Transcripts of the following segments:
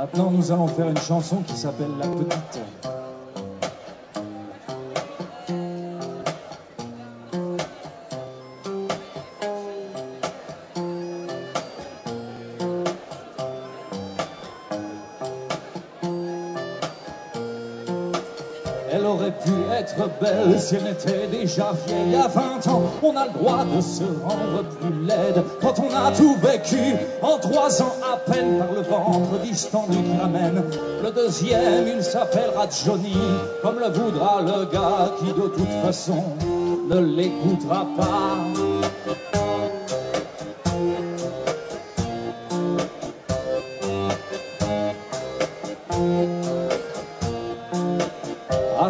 Maintenant, nous allons faire une chanson qui s'appelle La Petite. Elle aurait pu être belle si elle n'était déjà vieille à 20 ans. On a le droit de se rendre plus laide quand on a tout vécu en trois ans à peine par le ventre distendu qui ramène. Le deuxième, il s'appellera Johnny, comme le voudra le gars qui de toute façon ne l'écoutera pas.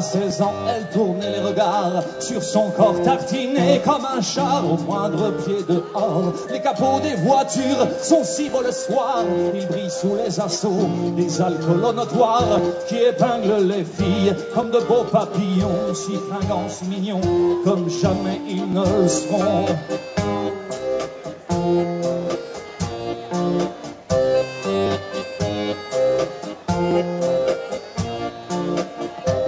À 16 ans, elle tournait les regards sur son corps tartiné comme un char au moindre pied dehors. Les capots des voitures sont si le soir, ils brillent sous les assauts des alcools notoires qui épinglent les filles comme de beaux papillons, si fringants, si mignons, comme jamais ils ne le seront.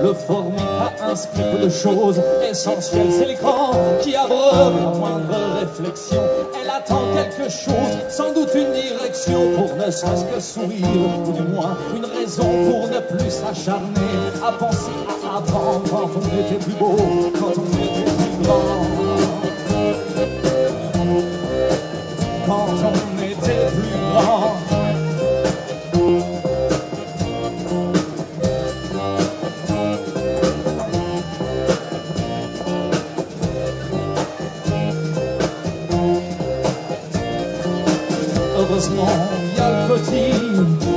Le formica inscrit peu de choses essentielles. C'est l'écran qui abreuve la moindre réflexion. Elle attend quelque chose, sans doute une direction pour ne serait-ce que sourire, ou du moins une raison pour ne plus s'acharner à penser à avant quand on était plus beau, quand on Il y a le petit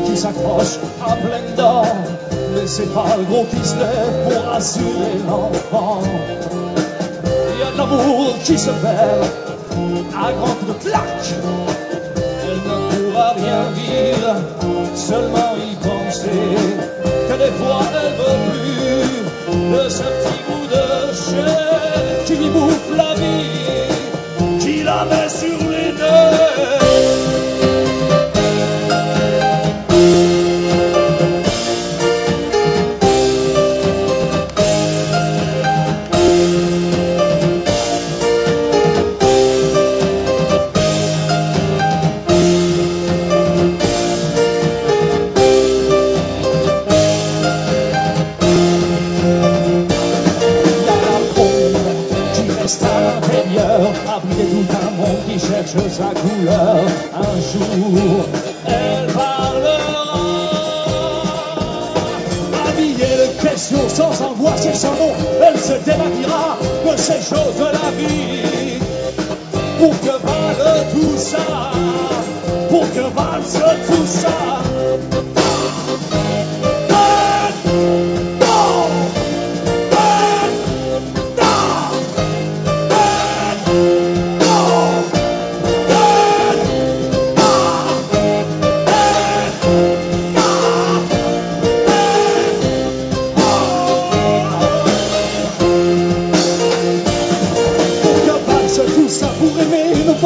qui s'accroche à pleines dents. Mais c'est pas le gros qui se lève pour assurer l'enfant. Il y a de l'amour qui se perd à grands coups de claque. Elle ne pourra rien dire, seulement y penser. Que des fois l'intérieur, abrité tout un monde qui cherche sa couleur. Un jour, elle parlera. Habillée de questions sans angoisse et sans nom, elle se démaquillera de ces choses de la vie. Pour que valent tout ça, pour que valse tout ça.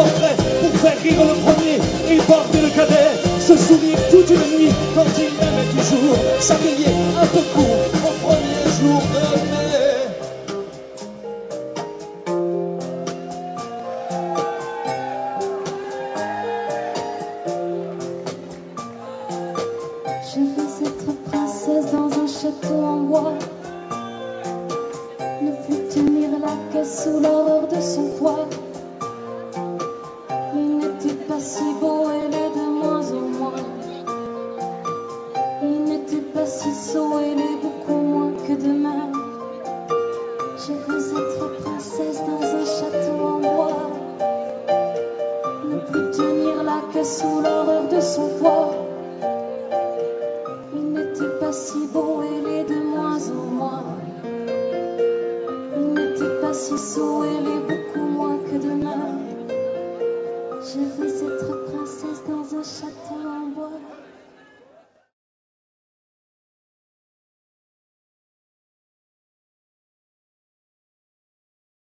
Pour faire rire le premier et porter le cadet, se sourire toute une nuit quand il aimait toujours, s'habiller un peu court au premier jour de mai. Je veux être princesse dans un château en bois. Ne plus tenir la queue sous l'horreur de son toit. Beaucoup moins que demain. Je veux être princesse dans un château en bois. Ne plus tenir la queue sous l'horreur de son toit.